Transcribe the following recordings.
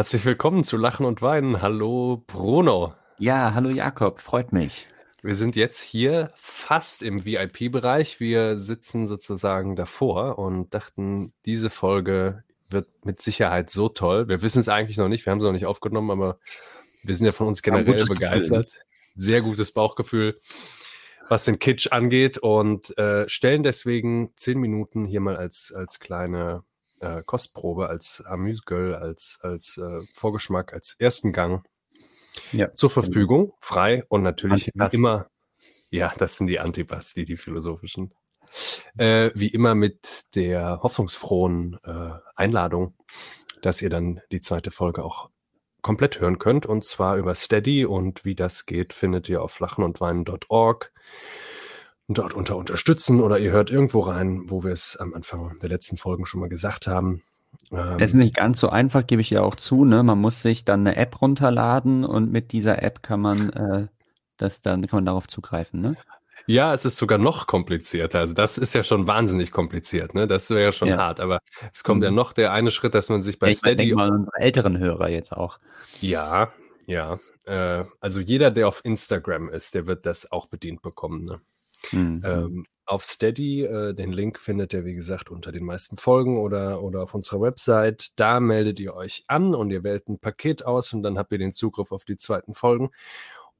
Herzlich willkommen zu Lachen und Weinen. Hallo Bruno. Ja, hallo Jakob, freut mich. Wir sind jetzt hier fast im VIP-Bereich. Wir sitzen sozusagen davor und dachten, diese Folge wird mit Sicherheit so toll. Wir wissen es eigentlich noch nicht, wir haben es noch nicht aufgenommen, aber wir sind ja von uns generell begeistert. Gefühl. Sehr gutes Bauchgefühl, was den Kitsch angeht und äh, stellen deswegen zehn Minuten hier mal als, als kleine äh, Kostprobe, als Amüsgöl, als, als äh, Vorgeschmack, als ersten Gang ja. zur Verfügung, frei und natürlich Antipass. wie immer, ja, das sind die Antipas, die, die philosophischen, äh, wie immer mit der hoffnungsfrohen äh, Einladung, dass ihr dann die zweite Folge auch komplett hören könnt und zwar über Steady und wie das geht, findet ihr auf lachenundweinen.org dort unter unterstützen oder ihr hört irgendwo rein, wo wir es am Anfang der letzten Folgen schon mal gesagt haben. Ähm, es ist nicht ganz so einfach, gebe ich ja auch zu. Ne? Man muss sich dann eine App runterladen und mit dieser App kann man äh, das dann kann man darauf zugreifen. Ne? Ja, es ist sogar noch komplizierter. Also das ist ja schon wahnsinnig kompliziert, ne? Das wäre ja schon ja. hart. Aber es kommt mhm. ja noch der eine Schritt, dass man sich bei ich Steady. Ich mal unsere älteren Hörer jetzt auch. Ja, ja. Äh, also jeder, der auf Instagram ist, der wird das auch bedient bekommen. Ne? Mhm. Ähm, auf Steady. Äh, den Link findet ihr, wie gesagt, unter den meisten Folgen oder, oder auf unserer Website. Da meldet ihr euch an und ihr wählt ein Paket aus und dann habt ihr den Zugriff auf die zweiten Folgen.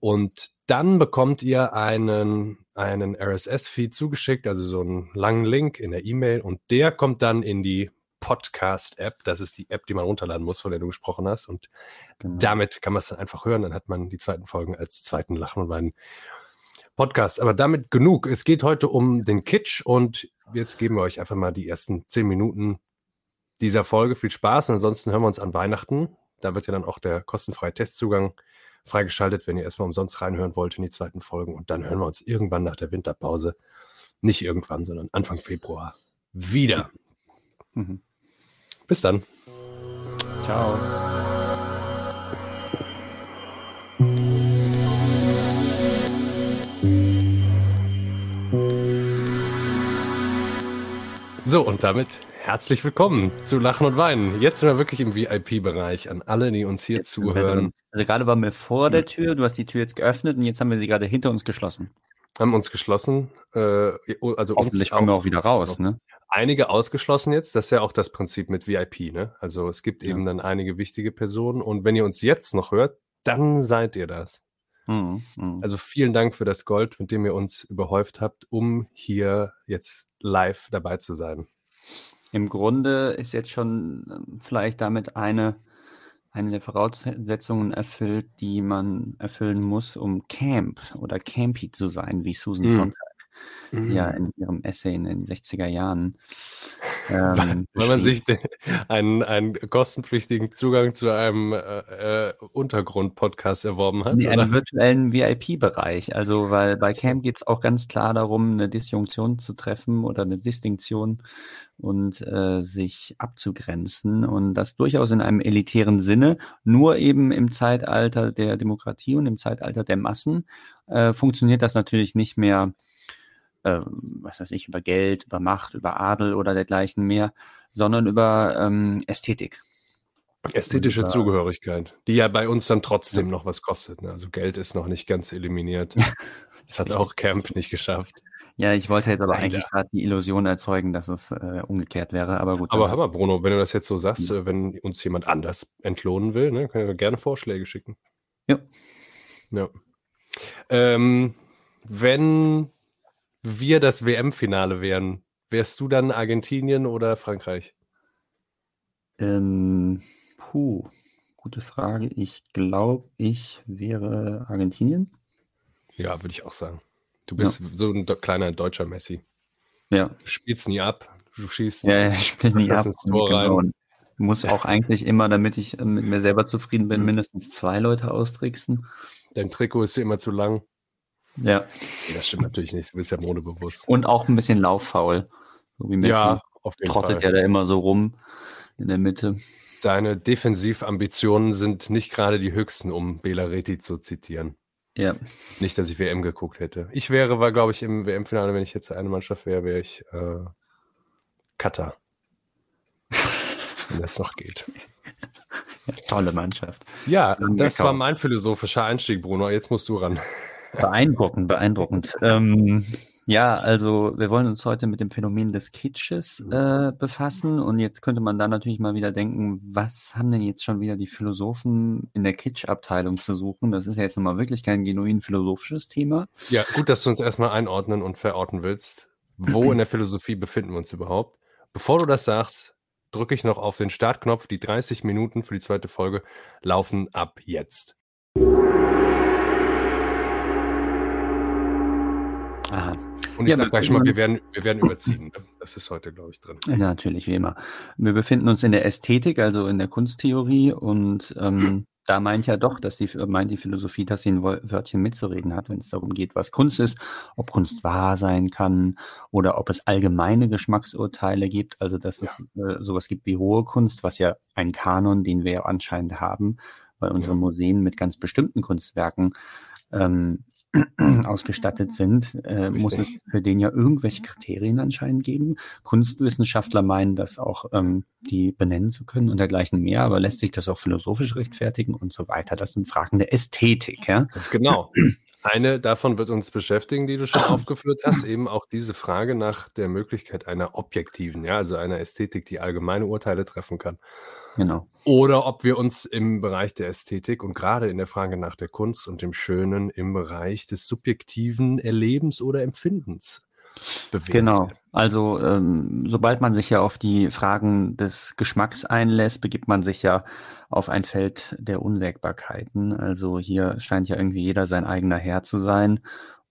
Und dann bekommt ihr einen, einen RSS-Feed zugeschickt, also so einen langen Link in der E-Mail und der kommt dann in die Podcast-App. Das ist die App, die man runterladen muss, von der du gesprochen hast. Und genau. damit kann man es dann einfach hören. Dann hat man die zweiten Folgen als zweiten Lachen und Weinen Podcast. Aber damit genug. Es geht heute um den Kitsch und jetzt geben wir euch einfach mal die ersten zehn Minuten dieser Folge. Viel Spaß und ansonsten hören wir uns an Weihnachten. Da wird ja dann auch der kostenfreie Testzugang freigeschaltet, wenn ihr erstmal umsonst reinhören wollt in die zweiten Folgen. Und dann hören wir uns irgendwann nach der Winterpause, nicht irgendwann, sondern Anfang Februar wieder. Mhm. Bis dann. Ciao. So, und damit herzlich willkommen zu Lachen und Weinen. Jetzt sind wir wirklich im VIP-Bereich an alle, die uns hier jetzt zuhören. Also gerade waren wir vor der Tür, du hast die Tür jetzt geöffnet und jetzt haben wir sie gerade hinter uns geschlossen. Haben uns geschlossen. Äh, also Hoffentlich kommen wir auch wieder raus, ne? Einige ausgeschlossen jetzt, das ist ja auch das Prinzip mit VIP, ne? Also es gibt ja. eben dann einige wichtige Personen und wenn ihr uns jetzt noch hört, dann seid ihr das. Mhm, mh. Also vielen Dank für das Gold, mit dem ihr uns überhäuft habt, um hier jetzt live dabei zu sein. Im Grunde ist jetzt schon ähm, vielleicht damit eine, eine der Voraussetzungen erfüllt, die man erfüllen muss, um Camp oder Campy zu sein, wie Susan mhm. Sontag mhm. ja in ihrem Essay in den 60er Jahren. Ähm, Weil man sich den, einen, einen kostenpflichtigen Zugang zu einem äh, äh Untergrund-Podcast erworben hat. Nee, einen virtuellen VIP-Bereich. Also, weil bei Camp geht es auch ganz klar darum, eine Disjunktion zu treffen oder eine Distinktion und äh, sich abzugrenzen. Und das durchaus in einem elitären Sinne, nur eben im Zeitalter der Demokratie und im Zeitalter der Massen äh, funktioniert das natürlich nicht mehr äh, was weiß ich, über Geld, über Macht, über Adel oder dergleichen mehr, sondern über ähm, Ästhetik. Ästhetische über, Zugehörigkeit, die ja bei uns dann trotzdem ja. noch was kostet. Ne? Also Geld ist noch nicht ganz eliminiert. das hat auch Camp nicht geschafft. Ja, ich wollte jetzt aber Leider. eigentlich gerade die Illusion erzeugen, dass es äh, umgekehrt wäre, aber gut. Aber hör mal, Bruno, wenn du das jetzt so sagst, ja. Äh, wenn uns jemand anders entlohnen will, ne, können wir gerne Vorschläge schicken. Ja. Ja. Ähm, wenn wir das WM-Finale wären, wärst du dann Argentinien oder Frankreich? Ähm, puh, gute Frage. Ich glaube, ich wäre Argentinien. Ja, würde ich auch sagen. Du bist ja. so ein kleiner deutscher Messi. Ja. Du spielst nie ab. Du schießt ja, ja, ich spiele nie ab. Ins Tor genau. rein. muss auch eigentlich immer, damit ich äh, mit mir selber zufrieden bin, mhm. mindestens zwei Leute austricksen. Dein Trikot ist immer zu lang. Ja. Das stimmt natürlich nicht. Du bist ja modebewusst. Und auch ein bisschen lauffaul. So wie Messi ja, auf jeden trottet Fall. ja da immer so rum in der Mitte. Deine Defensivambitionen sind nicht gerade die höchsten, um Bela Reti zu zitieren. Ja. Nicht, dass ich WM geguckt hätte. Ich wäre, war, glaube ich, im WM-Finale, wenn ich jetzt eine Mannschaft wäre, wäre ich äh, Cutter. wenn das noch geht. Tolle Mannschaft. Ja, das war mein philosophischer Einstieg, Bruno. Jetzt musst du ran. Beeindruckend, beeindruckend. ähm, ja, also wir wollen uns heute mit dem Phänomen des Kitsches äh, befassen und jetzt könnte man da natürlich mal wieder denken, was haben denn jetzt schon wieder die Philosophen in der Kitsch-Abteilung zu suchen? Das ist ja jetzt nochmal wirklich kein genuin philosophisches Thema. Ja, gut, dass du uns erstmal einordnen und verorten willst. Wo in der Philosophie befinden wir uns überhaupt? Bevor du das sagst, drücke ich noch auf den Startknopf. Die 30 Minuten für die zweite Folge laufen ab jetzt. Aha. Und ich ja, sage gleich schon mal, wir werden, wir werden überziehen. Ne? Das ist heute, glaube ich, drin. Ja, natürlich, wie immer. Wir befinden uns in der Ästhetik, also in der Kunsttheorie. Und ähm, da meint ja doch, dass die, meint die Philosophie, dass sie ein Wörtchen mitzureden hat, wenn es darum geht, was Kunst ist, ob Kunst wahr sein kann oder ob es allgemeine Geschmacksurteile gibt. Also, dass ja. es äh, sowas gibt wie hohe Kunst, was ja ein Kanon, den wir ja anscheinend haben, weil unsere. Museen mit ganz bestimmten Kunstwerken ähm, ausgestattet sind, äh, muss es für den ja irgendwelche Kriterien anscheinend geben. Kunstwissenschaftler meinen, das auch ähm, die benennen zu können und dergleichen mehr, aber lässt sich das auch philosophisch rechtfertigen und so weiter. Das sind Fragen der Ästhetik. Ja? Ganz genau. Eine davon wird uns beschäftigen, die du schon aufgeführt hast, eben auch diese Frage nach der Möglichkeit einer objektiven, ja, also einer Ästhetik, die allgemeine Urteile treffen kann. Genau. Oder ob wir uns im Bereich der Ästhetik und gerade in der Frage nach der Kunst und dem Schönen im Bereich des subjektiven Erlebens oder Empfindens bewegen. Genau. Also ähm, sobald man sich ja auf die Fragen des Geschmacks einlässt, begibt man sich ja auf ein Feld der Unwägbarkeiten. Also hier scheint ja irgendwie jeder sein eigener Herr zu sein.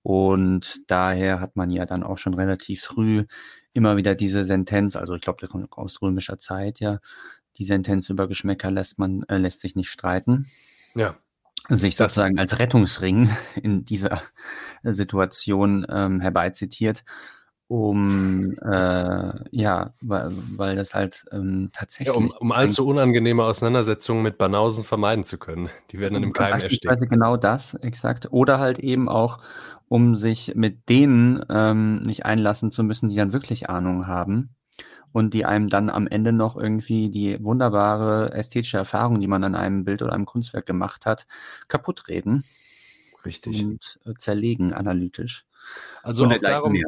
Und daher hat man ja dann auch schon relativ früh immer wieder diese Sentenz, also ich glaube, das kommt aus römischer Zeit, ja, die Sentenz über Geschmäcker lässt man, äh, lässt sich nicht streiten. Ja sich sozusagen als Rettungsring in dieser Situation ähm, herbeizitiert, um äh, ja, weil, weil das halt ähm, tatsächlich. Ja, um, um allzu unangenehme Auseinandersetzungen mit Banausen vermeiden zu können. Die werden dann im Keim ersticken. Genau das, exakt. Oder halt eben auch, um sich mit denen ähm, nicht einlassen zu müssen, die dann wirklich Ahnung haben und die einem dann am Ende noch irgendwie die wunderbare ästhetische Erfahrung, die man an einem Bild oder einem Kunstwerk gemacht hat, kaputt reden. Richtig. Und äh, zerlegen analytisch. Also auch darum, mehr.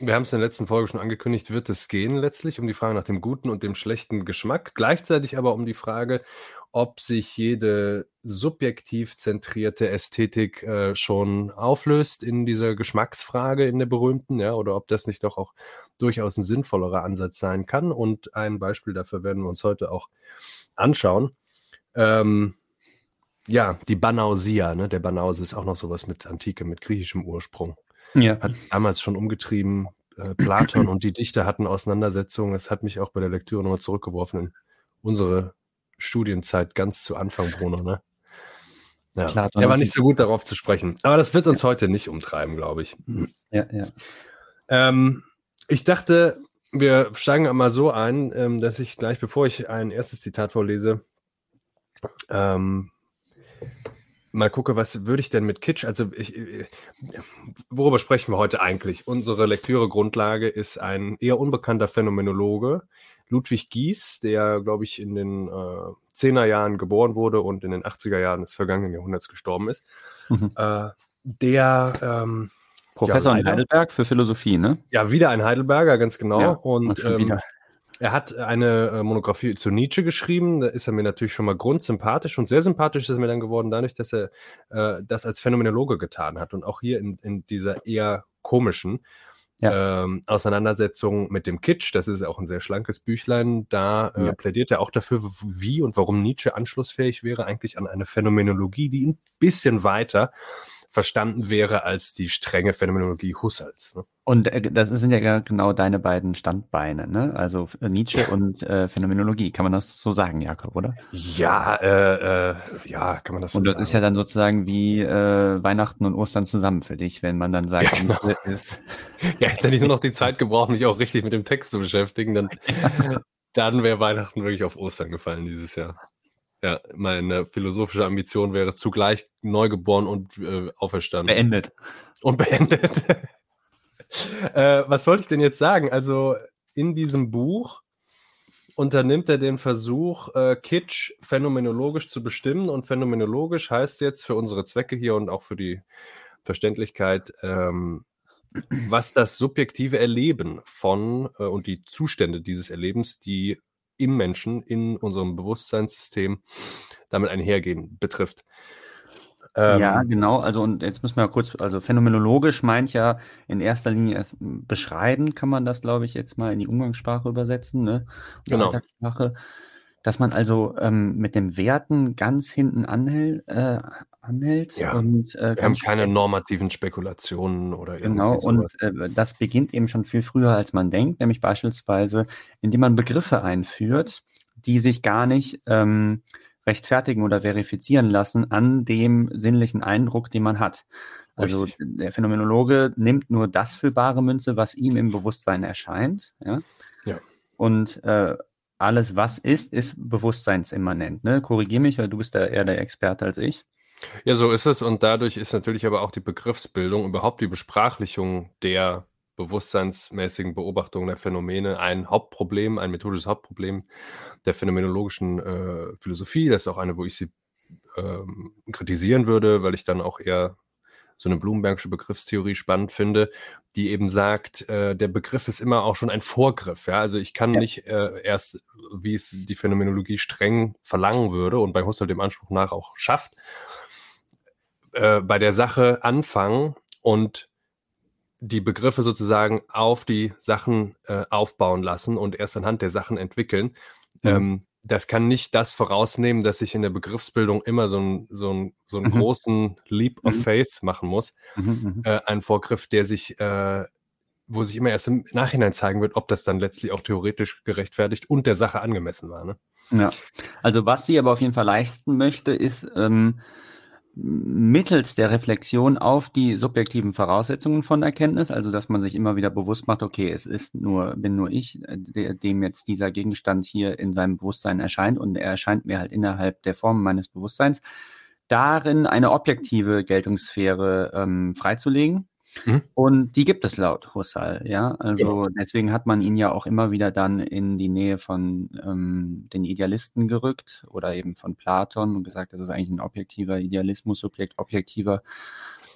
Wir haben es in der letzten Folge schon angekündigt, wird es gehen letztlich um die Frage nach dem guten und dem schlechten Geschmack, gleichzeitig aber um die Frage, ob sich jede subjektiv zentrierte Ästhetik äh, schon auflöst in dieser Geschmacksfrage in der berühmten, ja, oder ob das nicht doch auch durchaus ein sinnvollerer Ansatz sein kann. Und ein Beispiel dafür werden wir uns heute auch anschauen. Ähm, ja, die Banausia, ne? der Banause ist auch noch sowas mit Antike, mit griechischem Ursprung. Ja. Hat damals schon umgetrieben. Äh, Platon und die Dichter hatten Auseinandersetzungen. Das hat mich auch bei der Lektüre nochmal zurückgeworfen in unsere Studienzeit ganz zu Anfang, Bruno, ne? Ja. Platon er war nicht so gut darauf zu sprechen. Aber das wird uns ja. heute nicht umtreiben, glaube ich. Ja, ja. Ähm, ich dachte, wir steigen einmal so ein, ähm, dass ich gleich, bevor ich ein erstes Zitat vorlese, ähm, mal gucke, was würde ich denn mit Kitsch, also ich, äh, worüber sprechen wir heute eigentlich? Unsere Lektüre-Grundlage ist ein eher unbekannter Phänomenologe, Ludwig Gies, der, glaube ich, in den äh, 10er Jahren geboren wurde und in den 80er Jahren des vergangenen Jahrhunderts gestorben ist. Mhm. Äh, der ähm, Professor ja, in Heidelberg für Philosophie, ne? Ja, wieder ein Heidelberger, ganz genau. Ja, und ähm, er hat eine äh, Monographie zu Nietzsche geschrieben. Da ist er mir natürlich schon mal grundsympathisch und sehr sympathisch ist er mir dann geworden, dadurch, dass er äh, das als Phänomenologe getan hat und auch hier in, in dieser eher komischen ja. ähm, Auseinandersetzung mit dem Kitsch. Das ist auch ein sehr schlankes Büchlein. Da äh, ja. plädiert er auch dafür, wie und warum Nietzsche anschlussfähig wäre, eigentlich an eine Phänomenologie, die ein bisschen weiter verstanden wäre als die strenge Phänomenologie Husserls. Ne? Und äh, das sind ja genau deine beiden Standbeine, ne? Also äh, Nietzsche und äh, Phänomenologie. Kann man das so sagen, Jakob, oder? Ja, äh, äh, ja, kann man das so sagen. Und das ist ja dann sozusagen wie Weihnachten und Ostern zusammen für dich, wenn man dann sagt, ja, genau. ist. Ja, jetzt hätte ich nur noch die Zeit gebraucht, mich auch richtig mit dem Text zu beschäftigen, dann, dann wäre Weihnachten wirklich auf Ostern gefallen dieses Jahr. Ja, meine philosophische Ambition wäre zugleich neugeboren und äh, auferstanden. Beendet. Und beendet. äh, was wollte ich denn jetzt sagen? Also in diesem Buch unternimmt er den Versuch, äh, Kitsch phänomenologisch zu bestimmen. Und phänomenologisch heißt jetzt für unsere Zwecke hier und auch für die Verständlichkeit, ähm, was das subjektive Erleben von äh, und die Zustände dieses Erlebens, die im Menschen, in unserem Bewusstseinssystem damit einhergehen, betrifft. Ähm, ja, genau. Also und jetzt müssen wir kurz, also phänomenologisch meint ja in erster Linie erst beschreiben, kann man das, glaube ich, jetzt mal in die Umgangssprache übersetzen, ne? Genau. Dass man also ähm, mit den Werten ganz hinten anhält, äh, anhält. Ja. Und, äh, wir haben keine normativen Spekulationen oder Genau, und äh, das beginnt eben schon viel früher, als man denkt, nämlich beispielsweise, indem man Begriffe einführt, die sich gar nicht ähm, rechtfertigen oder verifizieren lassen an dem sinnlichen Eindruck, den man hat. Also Richtig. der Phänomenologe nimmt nur das für bare Münze, was ihm im Bewusstsein erscheint. Ja. ja. Und äh, alles, was ist, ist bewusstseinsimmanent. Ne? Korrigier mich, weil du bist da eher der Experte als ich. Ja, so ist es. Und dadurch ist natürlich aber auch die Begriffsbildung, überhaupt die Besprachlichung der bewusstseinsmäßigen Beobachtung der Phänomene ein Hauptproblem, ein methodisches Hauptproblem der phänomenologischen äh, Philosophie. Das ist auch eine, wo ich sie ähm, kritisieren würde, weil ich dann auch eher so eine Blumenbergsche Begriffstheorie spannend finde, die eben sagt, äh, der Begriff ist immer auch schon ein Vorgriff. Ja? Also ich kann ja. nicht äh, erst, wie es die Phänomenologie streng verlangen würde und bei Husserl dem Anspruch nach auch schafft, äh, bei der Sache anfangen und die Begriffe sozusagen auf die Sachen äh, aufbauen lassen und erst anhand der Sachen entwickeln. Mhm. Ähm, das kann nicht das vorausnehmen, dass ich in der Begriffsbildung immer so, ein, so, ein, so einen mhm. großen Leap of mhm. Faith machen muss. Mhm, mhm. Äh, ein Vorgriff, der sich, äh, wo sich immer erst im Nachhinein zeigen wird, ob das dann letztlich auch theoretisch gerechtfertigt und der Sache angemessen war. Ne? Ja, also was sie aber auf jeden Fall leisten möchte, ist ähm, mittels der Reflexion auf die subjektiven Voraussetzungen von Erkenntnis, also dass man sich immer wieder bewusst macht, okay, es ist nur, bin nur ich, dem jetzt dieser Gegenstand hier in seinem Bewusstsein erscheint und er erscheint mir halt innerhalb der Form meines Bewusstseins, darin eine objektive Geltungssphäre ähm, freizulegen Mhm. Und die gibt es laut Husserl, ja. Also genau. deswegen hat man ihn ja auch immer wieder dann in die Nähe von ähm, den Idealisten gerückt oder eben von Platon und gesagt, das ist eigentlich ein objektiver Idealismus, Subjekt objektiver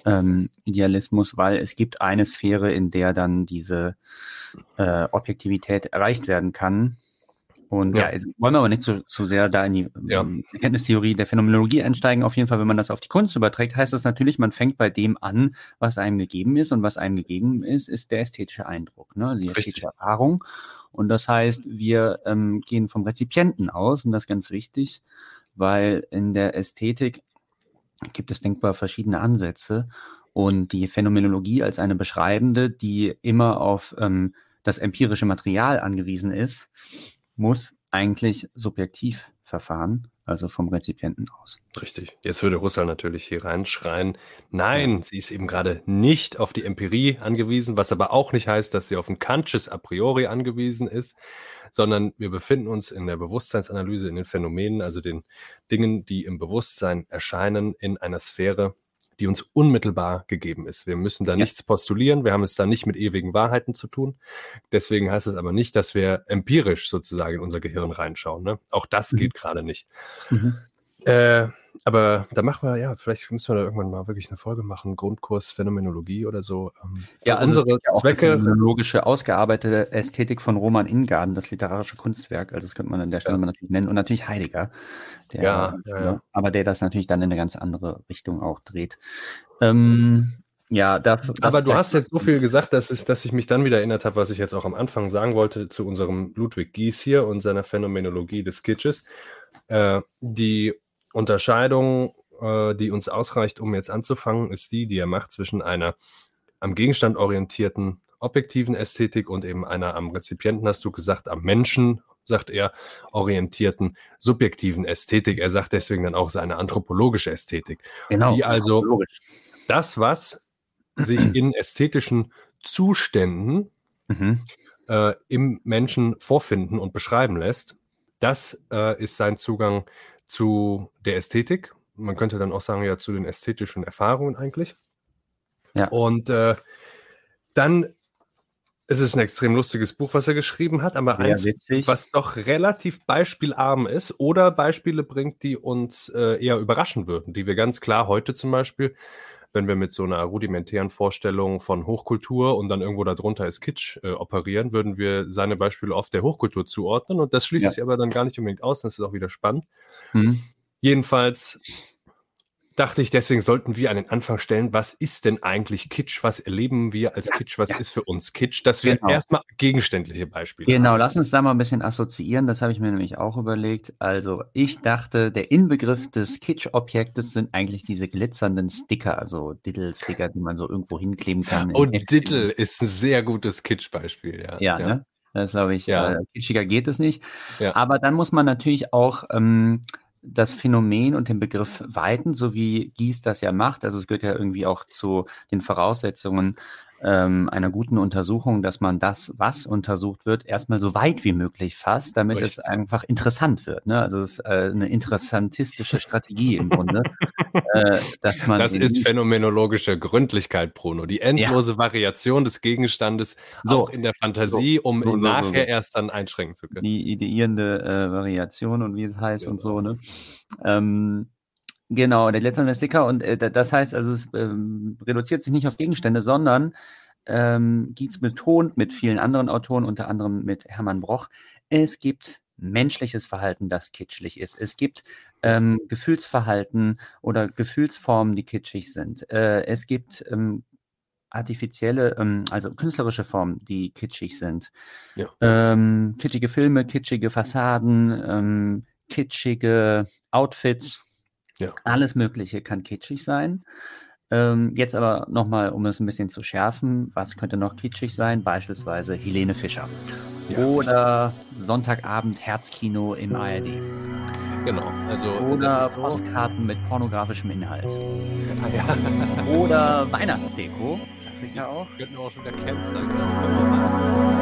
ähm, Idealismus, weil es gibt eine Sphäre, in der dann diese äh, Objektivität erreicht werden kann. Und ja, ja wollen wir aber nicht zu, zu sehr da in die ja. Erkenntnistheorie der Phänomenologie einsteigen. Auf jeden Fall, wenn man das auf die Kunst überträgt, heißt das natürlich, man fängt bei dem an, was einem gegeben ist. Und was einem gegeben ist, ist der ästhetische Eindruck, ne? Also die ästhetische Erfahrung. Und das heißt, wir ähm, gehen vom Rezipienten aus, und das ist ganz wichtig, weil in der Ästhetik gibt es denkbar verschiedene Ansätze. Und die Phänomenologie als eine beschreibende, die immer auf ähm, das empirische Material angewiesen ist, muss eigentlich subjektiv verfahren, also vom Rezipienten aus. Richtig. Jetzt würde Russell natürlich hier reinschreien, nein, ja. sie ist eben gerade nicht auf die Empirie angewiesen, was aber auch nicht heißt, dass sie auf ein Kantsches a priori angewiesen ist, sondern wir befinden uns in der Bewusstseinsanalyse, in den Phänomenen, also den Dingen, die im Bewusstsein erscheinen, in einer Sphäre, die uns unmittelbar gegeben ist. Wir müssen da ja. nichts postulieren, wir haben es da nicht mit ewigen Wahrheiten zu tun. Deswegen heißt es aber nicht, dass wir empirisch sozusagen in unser Gehirn reinschauen. Ne? Auch das mhm. geht gerade nicht. Mhm. Äh, aber da machen wir, ja, vielleicht müssen wir da irgendwann mal wirklich eine Folge machen, Grundkurs Phänomenologie oder so. Ähm, ja, also unsere ja Zwecke. Phänomenologische, ausgearbeitete Ästhetik von Roman Ingarden, das literarische Kunstwerk, also das könnte man an der Stelle ja. natürlich nennen. Und natürlich Heidegger, der, ja, ja, ja, aber der das natürlich dann in eine ganz andere Richtung auch dreht. Ähm, ja, dafür, aber du hast jetzt so viel gesagt, dass ich, dass ich mich dann wieder erinnert habe, was ich jetzt auch am Anfang sagen wollte zu unserem Ludwig Gies hier und seiner Phänomenologie des Kitsches. Äh, die Unterscheidung, äh, die uns ausreicht, um jetzt anzufangen, ist die, die er macht zwischen einer am Gegenstand orientierten objektiven Ästhetik und eben einer am Rezipienten, hast du gesagt, am Menschen, sagt er, orientierten subjektiven Ästhetik. Er sagt deswegen dann auch seine anthropologische Ästhetik. Genau. Die also das, was sich in ästhetischen Zuständen mhm. äh, im Menschen vorfinden und beschreiben lässt, das äh, ist sein Zugang zu der Ästhetik. Man könnte dann auch sagen, ja, zu den ästhetischen Erfahrungen eigentlich. Ja. Und äh, dann Es ist ein extrem lustiges Buch, was er geschrieben hat, aber Sehr eins, witzig. was doch relativ beispielarm ist oder Beispiele bringt, die uns äh, eher überraschen würden, die wir ganz klar heute zum Beispiel, wenn wir mit so einer rudimentären Vorstellung von Hochkultur und dann irgendwo darunter ist Kitsch äh, operieren, würden wir seine Beispiele oft der Hochkultur zuordnen und das schließt Ja. sich aber dann gar nicht unbedingt aus, das ist auch wieder spannend. Mhm. Jedenfalls dachte ich, deswegen sollten wir an den Anfang stellen, was ist denn eigentlich Kitsch? Was erleben wir als Kitsch? Was ist für uns Kitsch? Dass wir Genau. erstmal gegenständliche Beispiele Genau, haben. lass uns da mal ein bisschen assoziieren. Das habe ich mir nämlich auch überlegt. Also, ich dachte, der Inbegriff des Kitsch-Objektes sind eigentlich diese glitzernden Sticker, also Diddle-Sticker, die man so irgendwo hinkleben kann. Und. Diddle ist ein sehr gutes Kitsch-Beispiel, ja. Ja, ne? Das glaube ich, Ja. äh, kitschiger geht es nicht. Ja. Aber dann muss man natürlich auch ähm, das Phänomen und den Begriff weiten, so wie Gies das ja macht. Also es gehört ja irgendwie auch zu den Voraussetzungen ähm, einer guten Untersuchung, dass man das, was untersucht wird, erstmal so weit wie möglich fasst, damit es Richtig. einfach interessant wird. Ne? Also es ist äh, eine interessantistische Strategie im Grunde. äh, dass man Das ist phänomenologische Gründlichkeit, Bruno. Die endlose Variation des Gegenstandes So. auch in der Fantasie, um So, so, so, nachher so. erst dann einschränken zu können. die ideierende äh, Variation und wie es heißt und Genau. so, ne? Ähm, genau, der glitzernde Sticker und äh, da- das heißt, also es ähm, reduziert sich nicht auf Gegenstände, sondern ähm, Gietz betont mit vielen anderen Autoren, unter anderem mit Hermann Broch, es gibt menschliches Verhalten, das kitschlich ist. Es gibt ähm, Gefühlsverhalten oder Gefühlsformen, die kitschig sind. Äh, es gibt ähm, artifizielle, ähm, also künstlerische Formen, die kitschig sind. Ja. Ähm, kitschige Filme, kitschige Fassaden, ähm, kitschige Outfits, Ja. alles Mögliche kann kitschig sein. Ähm, jetzt aber nochmal, um es ein bisschen zu schärfen, was könnte noch kitschig sein? Beispielsweise Helene Fischer. Ja, Oder Sonntagabend Herzkino im ARD. Genau. Also Oder. Postkarten mit pornografischem Inhalt. Ja. Oder Weihnachtsdeko. Klassiker auch. Könnten auch schon wieder Camps sein. Genau.